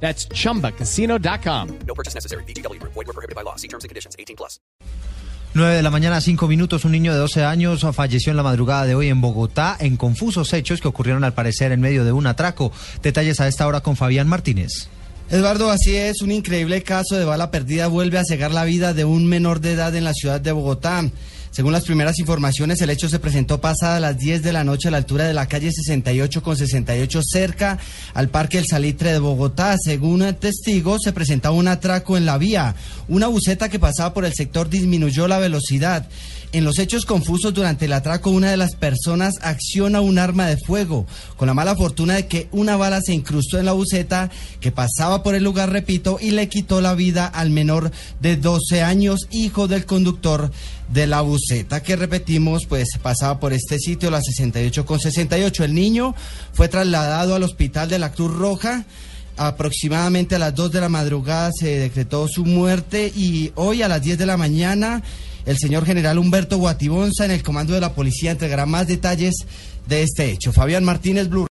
That's chumbacasino.com. No purchase necessary. BGW. Void were prohibited by law. See terms and conditions. 18 plus. 9 de la mañana, 5 minutos. Un niño de 12 años falleció en la madrugada de hoy en Bogotá en confusos hechos que ocurrieron al parecer en medio de un atraco. Detalles a esta hora con Fabián Martínez. Eduardo, así es, un increíble caso de bala perdida vuelve a cegar la vida de un menor de edad en la ciudad de Bogotá. Según las primeras informaciones, el hecho se presentó pasada las 10 de la noche a la altura de la calle 68 con 68 cerca al Parque El Salitre de Bogotá. Según testigos, se presentaba un atraco en la vía. Una buceta que pasaba por el sector disminuyó la velocidad. En los hechos confusos durante el atraco, una de las personas acciona un arma de fuego, con la mala fortuna de que una bala se incrustó en la buceta que pasaba por el lugar, repito, y le quitó la vida al menor de 12 años, hijo del conductor de la buceta, que repetimos, pues pasaba por este sitio, la 68 con 68. El niño fue trasladado al hospital de la Cruz Roja. Aproximadamente a las 2 de la madrugada se decretó su muerte y hoy a las 10 de la mañana el señor general Humberto Guatibonza en el comando de la policía entregará más detalles de este hecho. Fabián Martínez Blue.